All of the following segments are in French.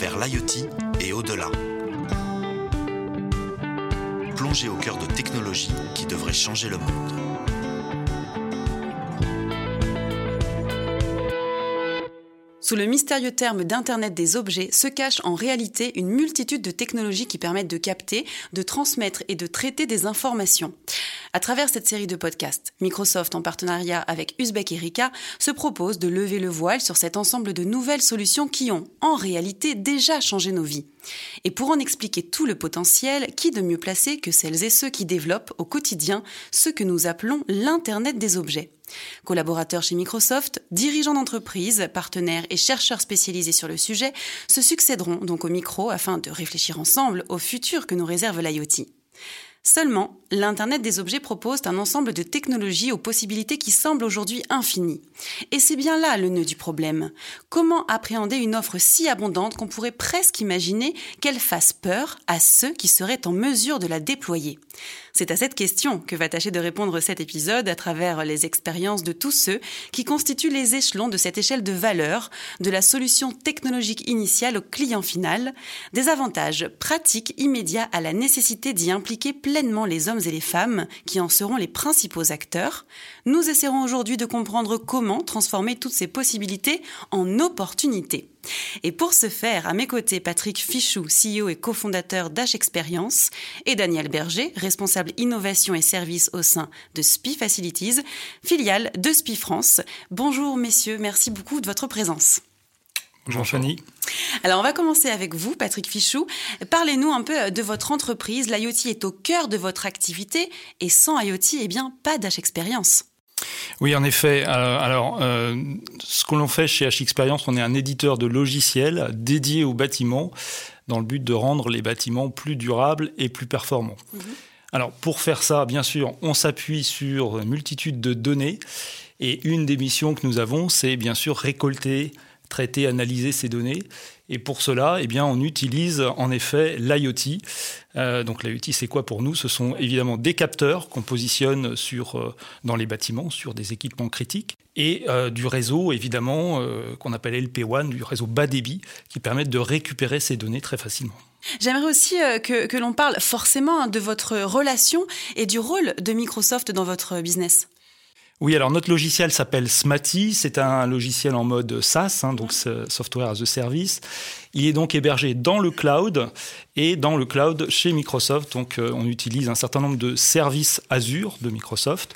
vers l'IoT et au-delà. Plongez au cœur de technologies qui devraient changer le monde. Sous le mystérieux terme d'Internet des objets se cache en réalité une multitude de technologies qui permettent de capter, de transmettre et de traiter des informations. À travers cette série de podcasts, Microsoft, en partenariat avec Uzbek Erika, se propose de lever le voile sur cet ensemble de nouvelles solutions qui ont, en réalité, déjà changé nos vies. Et pour en expliquer tout le potentiel, qui de mieux placé que celles et ceux qui développent au quotidien ce que nous appelons l'Internet des objets? Collaborateurs chez Microsoft, dirigeants d'entreprises, partenaires et chercheurs spécialisés sur le sujet se succéderont donc au micro afin de réfléchir ensemble au futur que nous réserve l'IoT. Seulement, l'Internet des objets propose un ensemble de technologies aux possibilités qui semblent aujourd'hui infinies. Et c'est bien là le nœud du problème. Comment appréhender une offre si abondante qu'on pourrait presque imaginer qu'elle fasse peur à ceux qui seraient en mesure de la déployer? C'est à cette question que va tâcher de répondre cet épisode à travers les expériences de tous ceux qui constituent les échelons de cette échelle de valeur, de la solution technologique initiale au client final, des avantages pratiques immédiats à la nécessité d'y impliquer pleinement les hommes et les femmes qui en seront les principaux acteurs. Nous essaierons aujourd'hui de comprendre comment transformer toutes ces possibilités en opportunités. Et pour ce faire, à mes côtés, Patrick Fichou, CEO et cofondateur d'H Experience, et Daniel Berger, responsable innovation et services au sein de SPI Facilities, filiale de SPI France. Bonjour messieurs, merci beaucoup de votre présence. Bonjour Fanny. Alors on va commencer avec vous, Patrick Fichou. Parlez-nous un peu de votre entreprise. L'IoT est au cœur de votre activité et sans IoT, eh bien, pas d'H Experience. Oui, en effet. Euh, alors, euh, ce que l'on fait chez H Experience, on est un éditeur de logiciels dédié aux bâtiments dans le but de rendre les bâtiments plus durables et plus performants. Mhm. Alors, pour faire ça, bien sûr, on s'appuie sur une multitude de données. Et une des missions que nous avons, c'est bien sûr récolter, traiter, analyser ces données. Et pour cela, eh bien, on utilise en effet l'IoT. Euh, donc l'IoT, c'est quoi pour nous? Ce sont évidemment des capteurs qu'on positionne sur, euh, dans les bâtiments, sur des équipements critiques, et euh, du réseau, évidemment, qu'on appelle LP1, du réseau bas débit, qui permettent de récupérer ces données très facilement. J'aimerais aussi que, que l'on parle forcément de votre relation et du rôle de Microsoft dans votre business. Oui, alors notre logiciel s'appelle Smarty. C'est un logiciel en mode SaaS, hein, donc Software as a Service. Il est donc hébergé dans le cloud et dans le cloud chez Microsoft. Donc euh, on utilise un certain nombre de services Azure de Microsoft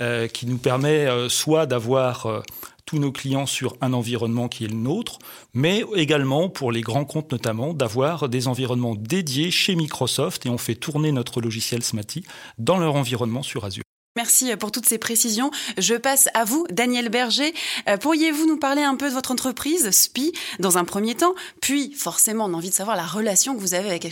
euh, qui nous permet euh, soit d'avoir tous nos clients sur un environnement qui est le nôtre, mais également pour les grands comptes notamment d'avoir des environnements dédiés chez Microsoft et on fait tourner notre logiciel Smarty dans leur environnement sur Azure. Merci pour toutes ces précisions. Je passe à vous, Daniel Berger. Euh, pourriez-vous nous parler un peu de votre entreprise, SPI, dans un premier temps Puis, forcément, on a envie de savoir la relation que vous avez avec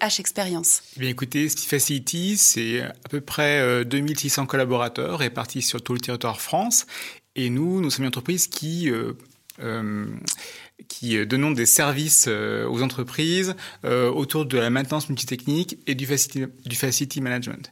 H, Experience? Eh bien, écoutez, SPI Facility, c'est à peu près 2600 euh, collaborateurs répartis sur tout le territoire France. Et nous, nous sommes une entreprise qui... Euh, qui donnons des services aux entreprises autour de la maintenance multitechnique et du facility management.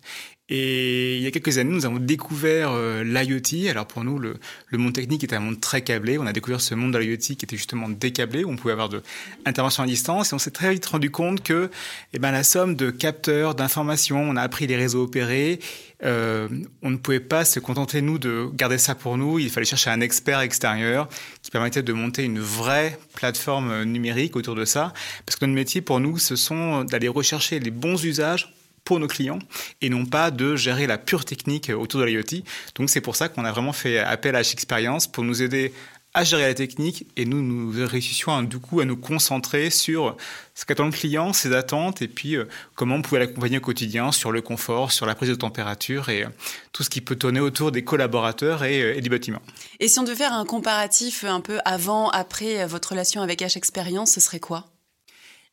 Et il y a quelques années, nous avons découvert euh, l'IoT. Alors pour nous, le, monde technique est un monde très câblé. On a découvert ce monde de l'IoT qui était justement décablé, où on pouvait avoir de l'intervention à distance. Et on s'est très vite rendu compte que eh ben, la somme de capteurs, d'informations, on a appris les réseaux opérés. Euh, on ne pouvait pas se contenter, nous, de garder ça pour nous. Il fallait chercher un expert extérieur qui permettait de monter une vraie plateforme numérique autour de ça. Parce que notre métier, pour nous, ce sont d'aller rechercher les bons usages pour nos clients et non pas de gérer la pure technique autour de l'IoT. Donc c'est pour ça qu'on a vraiment fait appel à H-Experience pour nous aider à gérer la technique et nous, nous réussissions du coup à nous concentrer sur ce qu'attend le client, ses attentes et puis euh, comment on pouvait l'accompagner au quotidien sur le confort, sur la prise de température et euh, tout ce qui peut tourner autour des collaborateurs et, euh, et, du bâtiment. Et si on devait faire un comparatif un peu avant, après votre relation avec H-Experience, ce serait quoi?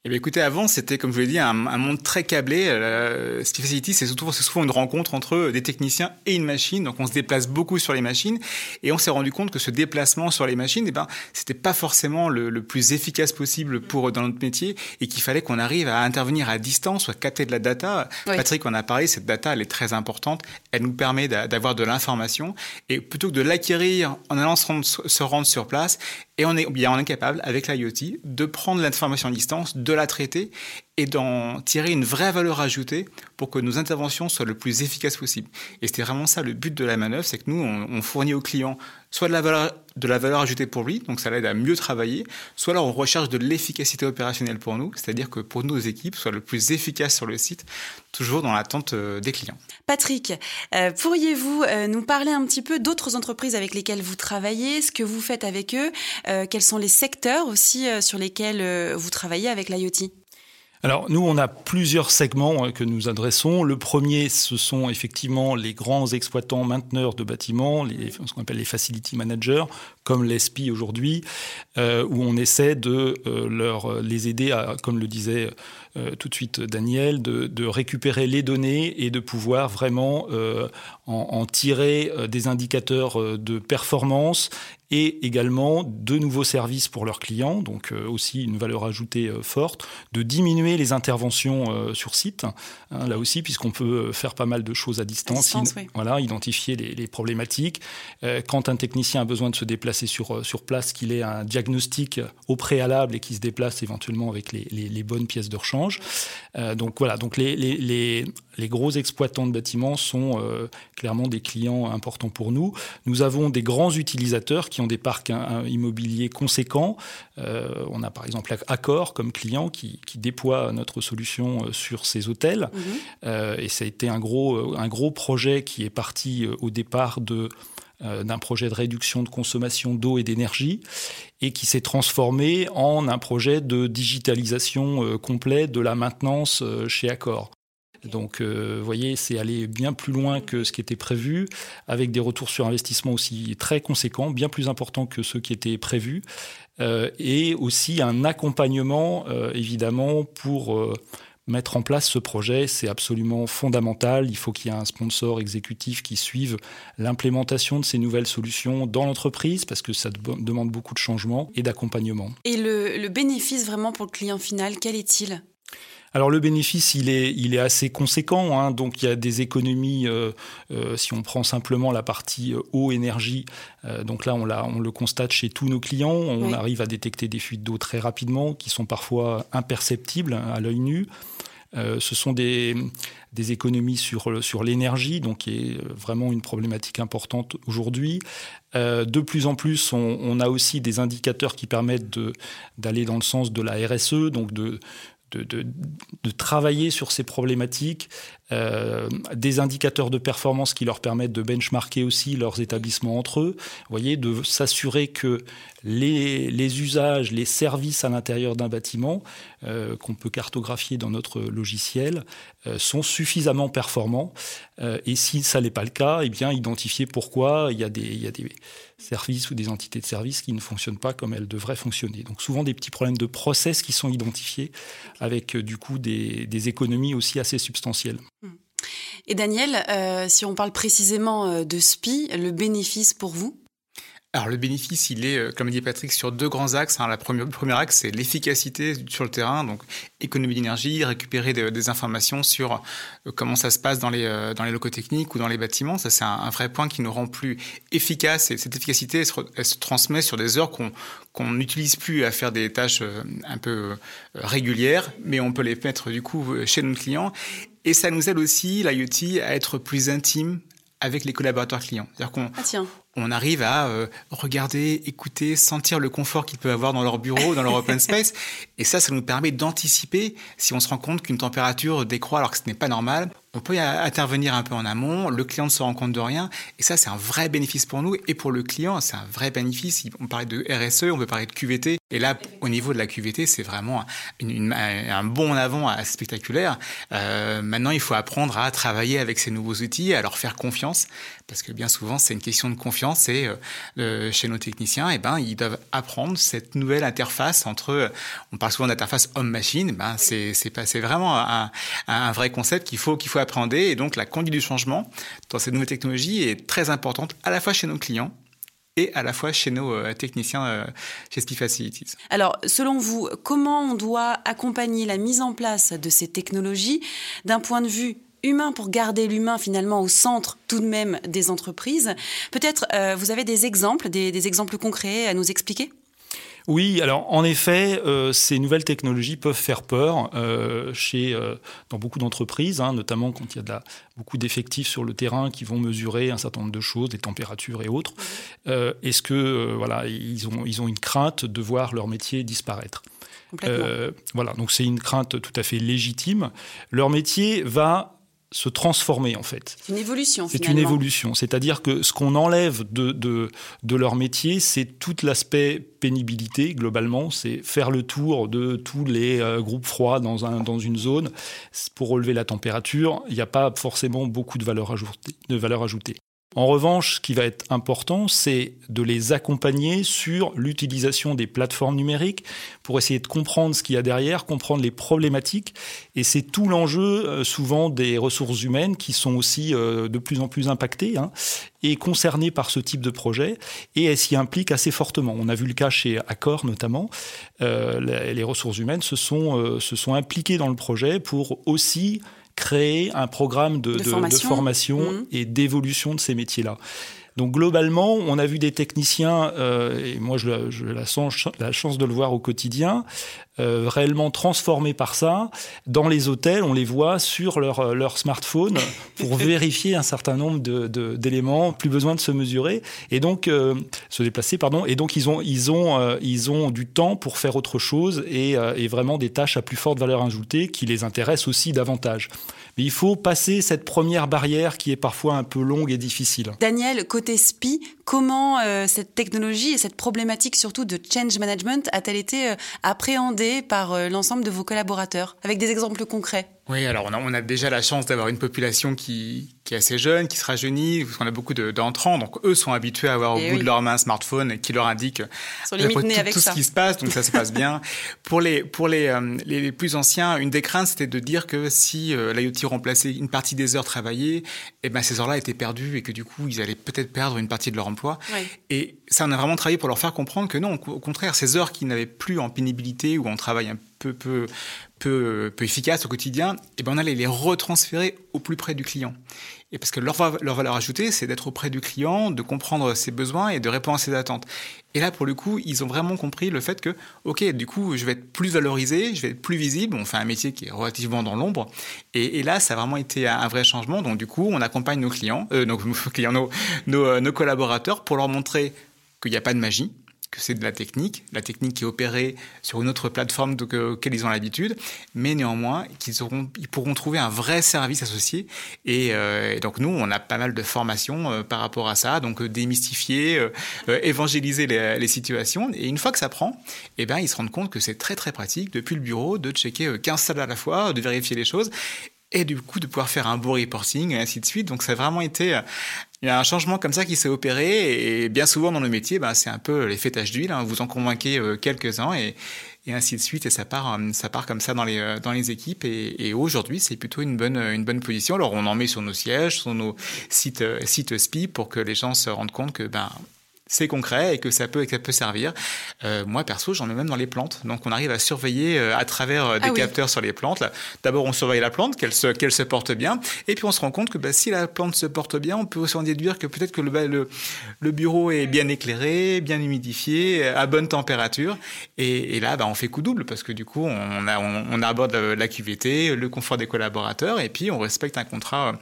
Eh bien, écoutez, avant, c'était, comme je vous l'ai dit, un, monde très câblé. Euh, Facility, c'est souvent, souvent une rencontre entre des techniciens et une machine. Donc, on se déplace beaucoup sur les machines. Et on s'est rendu compte que ce déplacement sur les machines, eh ben, c'était pas forcément le, le, plus efficace possible pour dans notre métier et qu'il fallait qu'on arrive à intervenir à distance ou à capter de la data. Patrick en a parlé, cette data, elle est très importante. Elle nous permet d'avoir de l'information. Et plutôt que de l'acquérir en allant se rendre, se rendre sur place, Et on est, bien, on capable, avec l'IoT, de prendre l'information à distance, de la traiter et d'en tirer une vraie valeur ajoutée pour que nos interventions soient le plus efficaces possible. Et c'était vraiment ça le but de la manœuvre, c'est que nous, on, fournit au client soit de la valeur, de la valeur ajoutée pour lui, donc ça l'aide à mieux travailler, soit là on recherche de l'efficacité opérationnelle pour nous, c'est-à-dire que pour nos équipes soient le plus efficaces sur le site, toujours dans l'attente euh, des clients. Patrick, euh, pourriez-vous euh, nous parler un petit peu d'autres entreprises avec lesquelles vous travaillez, ce que vous faites avec eux, quels sont les secteurs aussi sur lesquels vous travaillez avec l'IoT? Alors nous, on a plusieurs segments euh, que nous adressons. Le premier, ce sont effectivement les grands exploitants mainteneurs de bâtiments, ce qu'on appelle les facility managers, comme l'ESPI aujourd'hui, euh, où on essaie de euh, leur les aider à, comme le disait tout de suite Daniel, de, récupérer les données et de pouvoir vraiment en, tirer des indicateurs de performance et également de nouveaux services pour leurs clients, donc euh, aussi une valeur ajoutée euh, forte, de diminuer les interventions euh, sur site, hein, là aussi, puisqu'on peut faire pas mal de choses à distance, voilà, identifier les, problématiques. quand un technicien a besoin de se déplacer sur, sur place, qu'il ait un diagnostic au préalable et qu'il se déplace éventuellement avec les, les bonnes pièces de rechange. donc voilà, donc les, les, gros exploitants de bâtiments sont clairement des clients importants pour nous. Nous avons des grands utilisateurs qui ont des parcs immobiliers conséquents. Euh, on a par exemple Accor comme client qui, déploie notre solution euh, sur ses hôtels. Mhm. Euh, et ça a été un gros, un gros projet qui est parti au départ de d'un projet de réduction de consommation d'eau et d'énergie et qui s'est transformé en un projet de digitalisation complète de la maintenance chez Accor. Donc, euh, vous voyez, c'est aller bien plus loin que ce qui était prévu, avec des retours sur investissement aussi très conséquents, bien plus importants que ceux qui étaient prévus, euh, et aussi un accompagnement, euh, évidemment, pour mettre en place ce projet. C'est absolument fondamental. Il faut qu'il y ait un sponsor exécutif qui suive l'implémentation de ces nouvelles solutions dans l'entreprise, parce que ça demande beaucoup de changements et d'accompagnement. Et le bénéfice vraiment pour le client final, quel est-il? Alors le bénéfice, il est, il est assez conséquent. Hein. donc il y a des économies, euh, euh, si on prend simplement la partie euh, eau, énergie. donc là, on, on, le constate chez tous nos clients. On arrive à détecter des fuites d'eau très rapidement, qui sont parfois imperceptibles hein, à l'œil nu. ce sont des, des économies sur, sur l'énergie, donc qui est vraiment une problématique importante aujourd'hui. de plus en plus, on, on, a aussi des indicateurs qui permettent d'aller dans le sens de la RSE, donc de, de, de, de, travailler sur ces problématiques, euh, des indicateurs de performance qui leur permettent de benchmarker aussi leurs établissements entre eux, voyez, de s'assurer que les, les, usages, les services à l'intérieur d'un bâtiment euh, qu'on peut cartographier dans notre logiciel euh, sont suffisamment performants. Euh, et si ça n'est pas le cas, eh bien identifier pourquoi il y a des, services ou des entités de services qui ne fonctionnent pas comme elles devraient fonctionner. Donc souvent des petits problèmes de process qui sont identifiés avec du coup des, économies aussi assez substantielles. Et Daniel, si on parle précisément de SPI, le bénéfice pour vous? Alors le bénéfice, il est, euh, comme dit Patrick, sur deux grands axes. Hein. La première, le premier axe, c'est l'efficacité sur le terrain, donc économie d'énergie, récupérer des informations sur comment ça se passe dans les, dans les locaux techniques ou dans les bâtiments. Ça, c'est un, vrai point qui nous rend plus efficaces. Et cette efficacité, elle se, transmet sur des heures qu'on qu'on n'utilise plus à faire des tâches un peu régulières, mais on peut les mettre du coup chez nos clients. Et ça nous aide aussi, l'IoT, à être plus intime avec les collaborateurs clients. C'est-à-dire qu'on ah, on arrive à euh, regarder, écouter, sentir le confort qu'ils peuvent avoir dans leur bureau, dans leur open space. Et ça, ça nous permet d'anticiper si on se rend compte qu'une température décroît alors que ce n'est pas normal. On peut y intervenir un peu en amont, le client ne se rend compte de rien, et ça c'est un vrai bénéfice pour nous, et pour le client c'est un vrai bénéfice. On parlait de RSE, on peut parler de QVT, et là au niveau de la QVT c'est vraiment un bon en avant assez spectaculaire. Euh, maintenant il faut apprendre à travailler avec ces nouveaux outils, à leur faire confiance, parce que bien souvent c'est une question de confiance, et euh, chez nos techniciens, et eh ben, ils doivent apprendre cette nouvelle interface entre, on parle souvent d'interface homme-machine, ben, c'est vraiment un, un vrai concept qu'il faut, qu'il faut appréhender. Et donc, la conduite du changement dans ces nouvelles technologies est très importante à la fois chez nos clients et à la fois chez nos euh, techniciens euh, chez SPI Facilities. Alors, selon vous, comment on doit accompagner la mise en place de ces technologies d'un point de vue humain pour garder l'humain finalement au centre tout de même des entreprises? Peut-être euh, vous avez des exemples, des exemples concrets à nous expliquer? Oui, alors en effet, euh, ces nouvelles technologies peuvent faire peur euh, chez, euh, dans beaucoup d'entreprises, hein, notamment quand il y a de la, beaucoup d'effectifs sur le terrain qui vont mesurer un certain nombre de choses, des températures et autres. Est-ce que voilà, ils ont, ils ont une crainte de voir leur métier disparaître? Voilà, donc c'est une crainte tout à fait légitime. Leur métier va se transformer en fait. C'est une évolution. C'est une évolution. C'est-à-dire que ce qu'on enlève de, de, de, leur métier, c'est tout l'aspect pénibilité globalement. C'est faire le tour de tous les euh, groupes froids dans, un, dans une zone pour relever la température. Il n'y a pas forcément beaucoup de valeur ajoutée. De valeur ajoutée. En revanche, ce qui va être important, c'est de les accompagner sur l'utilisation des plateformes numériques pour essayer de comprendre ce qu'il y a derrière, comprendre les problématiques. Et c'est tout l'enjeu euh, souvent des ressources humaines qui sont aussi euh, de plus en plus impactées hein, et concernées par ce type de projet. Et elles s'y impliquent assez fortement. On a vu le cas chez Accor notamment. Euh, les, ressources humaines se sont, se sont impliquées dans le projet pour aussi créer un programme de, formation, mmh. et d'évolution de ces métiers-là. Donc globalement, on a vu des techniciens, euh, et moi j'ai la, la, chance de le voir au quotidien, euh, réellement transformés par ça. Dans les hôtels, on les voit sur leur, euh, leur smartphone pour vérifier un certain nombre d'éléments, plus besoin de se mesurer, et donc se déplacer, pardon. Et donc ils ont, ils, ont, ils ont du temps pour faire autre chose et, et vraiment des tâches à plus forte valeur ajoutée qui les intéressent aussi davantage. Mais il faut passer cette première barrière qui est parfois un peu longue et difficile. Daniel, côté Comment euh, cette technologie et cette problématique surtout de change management a-t-elle été euh, appréhendée par euh, l'ensemble de vos collaborateurs? Avec des exemples concrets. Oui, alors on a déjà la chance d'avoir une population qui, qui, est assez jeune, qui se rajeunit, parce qu'on a beaucoup d'entrants, donc eux sont habitués à avoir au eh bout de leur main un smartphone qui leur indique tout, avec tout ce qui se passe, donc ça se passe bien. Pour les pour les, les, plus anciens, une des craintes c'était de dire que si l'IoT remplaçait une partie des heures travaillées, eh ben ces heures-là étaient perdues et que du coup ils allaient peut-être perdre une partie de leur emploi. Et ça, on a vraiment travaillé pour leur faire comprendre que non, au contraire, ces heures qui n'avaient plus en pénibilité ou en travail un peu, peu, peu, peu efficace au quotidien, eh ben on allait les retransférer au plus près du client. Et parce que leur, leur valeur ajoutée, c'est d'être auprès du client, de comprendre ses besoins et de répondre à ses attentes. Et là, pour le coup, ils ont vraiment compris le fait que, OK, du coup, je vais être plus valorisé, je vais être plus visible. On fait un métier qui est relativement dans l'ombre. Et, là, ça a vraiment été un, vrai changement. Donc, du coup, on accompagne nos clients, euh, nos, nos collaborateurs pour leur montrer qu'il n'y a pas de magie, que c'est de la technique, la technique qui est opérée sur une autre plateforme auquel ils ont l'habitude, mais néanmoins qu'ils ils pourront trouver un vrai service associé. Et, euh, donc nous, on a pas mal de formations euh, par rapport à ça, donc euh, démystifier, évangéliser les, situations. Et une fois que ça prend, eh ben ils se rendent compte que c'est très très pratique depuis le bureau de checker 15 salles à la fois, de vérifier les choses et du coup de pouvoir faire un beau reporting et ainsi de suite. Donc ça a vraiment été il y a un changement comme ça qui s'est opéré et bien souvent dans le métier, bah, c'est un peu l'effet tache d'huile. Hein. Vous en convainquez euh, quelques-uns et, et, ainsi de suite et ça part, euh, ça part comme ça dans les euh, dans les équipes et, et aujourd'hui c'est plutôt une bonne une bonne position. Alors on en met sur nos sièges, sur nos sites sites SPI pour que les gens se rendent compte que ben c'est concret et que ça peut, que ça peut servir. Euh, moi, perso, j'en mets même dans les plantes. Donc, on arrive à surveiller euh, à travers euh, des ah capteurs sur les plantes. D'abord, on surveille la plante, qu'elle se, qu'elle se porte bien. Et puis, on se rend compte que bah, si la plante se porte bien, on peut aussi en déduire que peut-être que le, bah, le, le, bureau est bien éclairé, bien humidifié, à bonne température. Et, et là, bah, on fait coup double parce que du coup, on, a, on, on aborde la, la QVT, le confort des collaborateurs et puis on respecte un contrat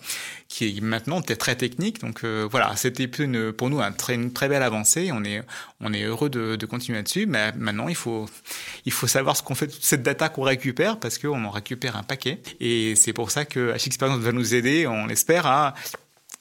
qui est maintenant très technique. Donc euh, voilà, c'était pour nous un très, une très belle avancée. On est, heureux de, continuer là-dessus. Mais maintenant, il faut, savoir ce qu'on fait de toute cette data qu'on récupère parce qu'on en récupère un paquet. Et c'est pour ça que H-Experience va nous aider, on l'espère, à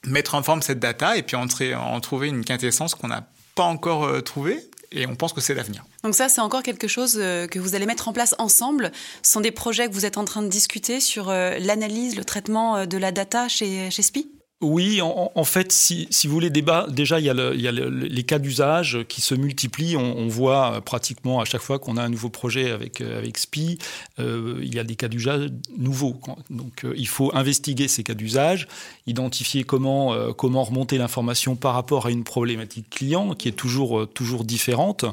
mettre en forme cette data et puis entrer, en trouver une quintessence qu'on n'a pas encore euh, trouvée et on pense que c'est l'avenir. Donc ça, c'est encore quelque chose euh, que vous allez mettre en place ensemble. Ce sont des projets que vous êtes en train de discuter sur euh, l'analyse, le traitement de la data chez, chez SPI oui, en, fait, si, si, vous voulez débat, déjà il y a, le, il y a les cas d'usage qui se multiplient. On, on, voit pratiquement à chaque fois qu'on a un nouveau projet avec avec SPI, euh, il y a des cas d'usage nouveaux. Donc euh, il faut investiguer ces cas d'usage, identifier comment euh, comment remonter l'information par rapport à une problématique client qui est toujours toujours différente.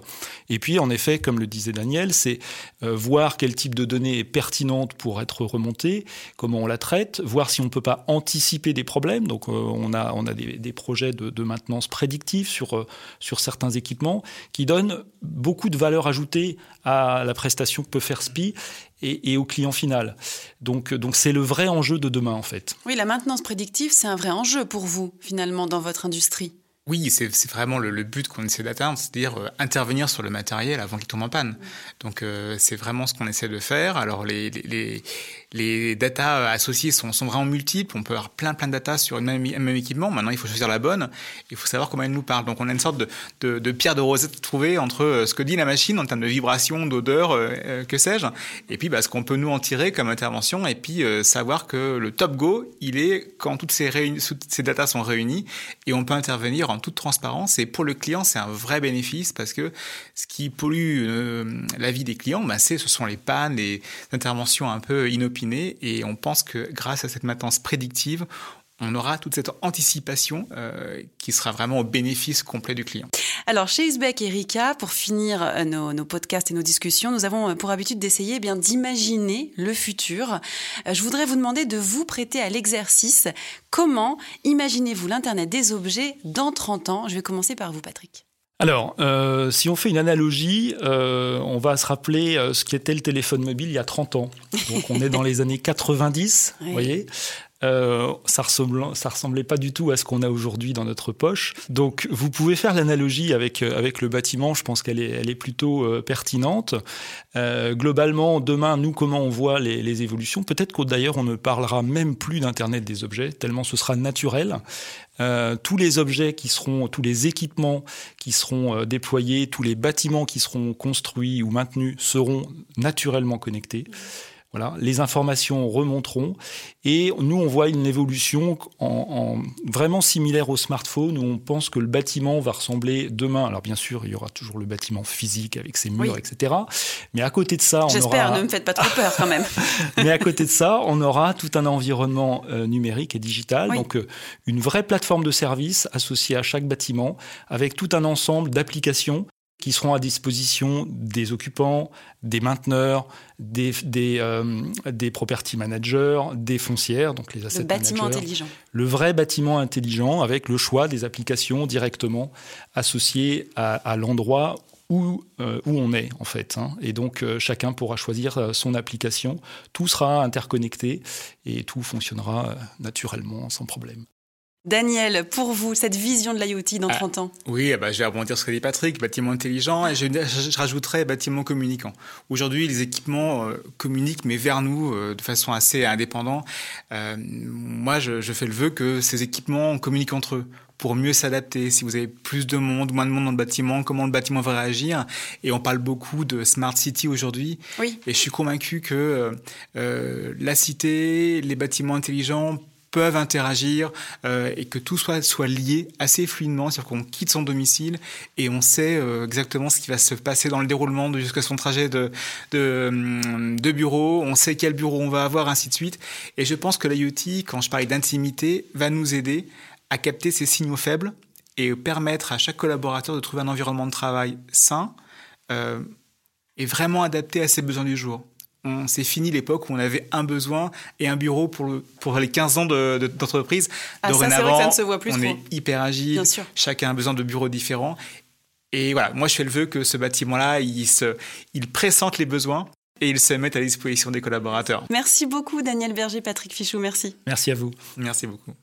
Et puis en effet, comme le disait Daniel, c'est voir quel type de données est pertinente pour être remontée, comment on la traite, voir si on peut pas anticiper des problèmes on a, on a des, projets de, maintenance prédictive sur, sur certains équipements qui donnent beaucoup de valeur ajoutée à la prestation que peut faire SPI et, au client final. Donc, donc c'est le vrai enjeu de demain en fait. Oui, la maintenance prédictive, c'est un vrai enjeu pour vous finalement dans votre industrie. Oui, c'est vraiment le, but qu'on essaie d'atteindre, c'est-à-dire euh, intervenir sur le matériel avant qu'il tombe en panne. Donc euh, c'est vraiment ce qu'on essaie de faire. Alors les, les, les datas associées sont, vraiment multiples. On peut avoir plein plein de datas sur un même, même, équipement. Maintenant, il faut choisir la bonne. Il faut savoir comment elle nous parle. Donc on a une sorte de, pierre de rosette trouvée entre euh, ce que dit la machine en termes de vibration, d'odeur, que sais-je, et puis bah, ce qu'on peut nous en tirer comme intervention, et puis savoir que le top go, il est quand toutes ces, toutes datas sont réunies, et on peut intervenir en toute transparence. Et pour le client, c'est un vrai bénéfice parce que ce qui pollue euh, la vie des clients, bah, c'est, ce sont les pannes, les interventions un peu inopinées. Et on pense que grâce à cette maintenance prédictive, on aura toute cette anticipation euh, qui sera vraiment au bénéfice complet du client. Alors, chez Uzbek et Rika, pour finir euh, nos, podcasts et nos discussions, nous avons euh, pour habitude d'essayer eh bien d'imaginer le futur. Je voudrais vous demander de vous prêter à l'exercice. Comment imaginez-vous l'Internet des objets dans 30 ans? Je vais commencer par vous, Patrick. Alors, si on fait une analogie, on va se rappeler ce qu'était le téléphone mobile il y a 30 ans. Donc, on est dans les années 90, vous voyez. Euh, ça, ressemblait, pas du tout à ce qu'on a aujourd'hui dans notre poche. Donc, vous pouvez faire l'analogie avec, euh, avec le bâtiment. Je pense qu'elle est, elle est plutôt euh, pertinente. globalement, demain, nous, comment on voit les, les évolutions? Peut-être d'ailleurs, on ne parlera même plus d'Internet des objets, tellement ce sera naturel. tous les objets qui seront, tous les équipements qui seront déployés, tous les bâtiments qui seront construits ou maintenus seront naturellement connectés. Voilà, les informations remonteront et nous on voit une évolution en, vraiment similaire au smartphone où on pense que le bâtiment va ressembler demain. Alors bien sûr, il y aura toujours le bâtiment physique avec ses murs, etc. Mais à côté de ça, on J'espère, ne me faites pas trop peur quand même. Mais à côté de ça, on aura tout un environnement euh, numérique et digital, donc euh, une vraie plateforme de services associée à chaque bâtiment avec tout un ensemble d'applications qui seront à disposition des occupants, des mainteneurs, des, des, euh, des property managers, des foncières, donc les asset Le bâtiment intelligent. Le vrai bâtiment intelligent avec le choix des applications directement associées à, l'endroit où, euh, où on est en fait. Hein. Et donc euh, chacun pourra choisir son application. Tout sera interconnecté et tout fonctionnera naturellement sans problème. Daniel, pour vous, cette vision de l'IoT dans 30 ah, ans? Oui, ben, je vais rebondir sur ce que dit Patrick, bâtiment intelligent, et je, rajouterais bâtiment communicant. Aujourd'hui, les équipements euh, communiquent, mais vers nous, euh, de façon assez indépendante. Euh, moi, je, je, fais le vœu que ces équipements communiquent entre eux pour mieux s'adapter. Si vous avez plus de monde, moins de monde dans le bâtiment, comment le bâtiment va réagir? Et on parle beaucoup de smart city aujourd'hui. Oui. Et je suis convaincu que euh, la cité, les bâtiments intelligents peuvent interagir euh, et que tout soit, soit lié assez fluidement, c'est-à-dire qu'on quitte son domicile et on sait euh, exactement ce qui va se passer dans le déroulement jusqu'à son trajet de, de, hum, de, bureau, on sait quel bureau on va avoir, ainsi de suite. Et je pense que l'IoT, quand je parle d'intimité, va nous aider à capter ces signaux faibles et permettre à chaque collaborateur de trouver un environnement de travail sain euh, et vraiment adapté à ses besoins du jour c'est fini l'époque où on avait un besoin et un bureau pour, pour les 15 ans d'entreprise. De, ah, Dorénavant, ça, ne se voit plus on est hyper agile, chacun a besoin de bureaux différents. Et voilà, moi je fais le vœu que ce bâtiment-là, il, se, il pressente les besoins et il se mette à disposition des collaborateurs. Merci beaucoup Daniel Berger, Patrick Fichou, merci. Merci à vous. Merci beaucoup.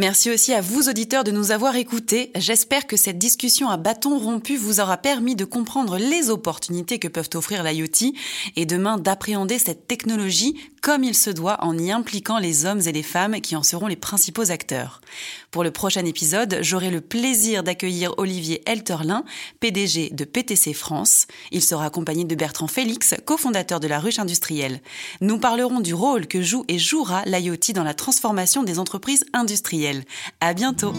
Merci aussi à vous auditeurs de nous avoir écoutés. J'espère que cette discussion à bâton rompu vous aura permis de comprendre les opportunités que peuvent offrir l'IoT et demain d'appréhender cette technologie comme il se doit en y impliquant les hommes et les femmes qui en seront les principaux acteurs. Pour le prochain épisode, j'aurai le plaisir d'accueillir Olivier Elterlin, PDG de PTC France. Il sera accompagné de Bertrand Félix, cofondateur de la ruche industrielle. Nous parlerons du rôle que joue et jouera l'IoT dans la transformation des entreprises industrielles. À bientôt!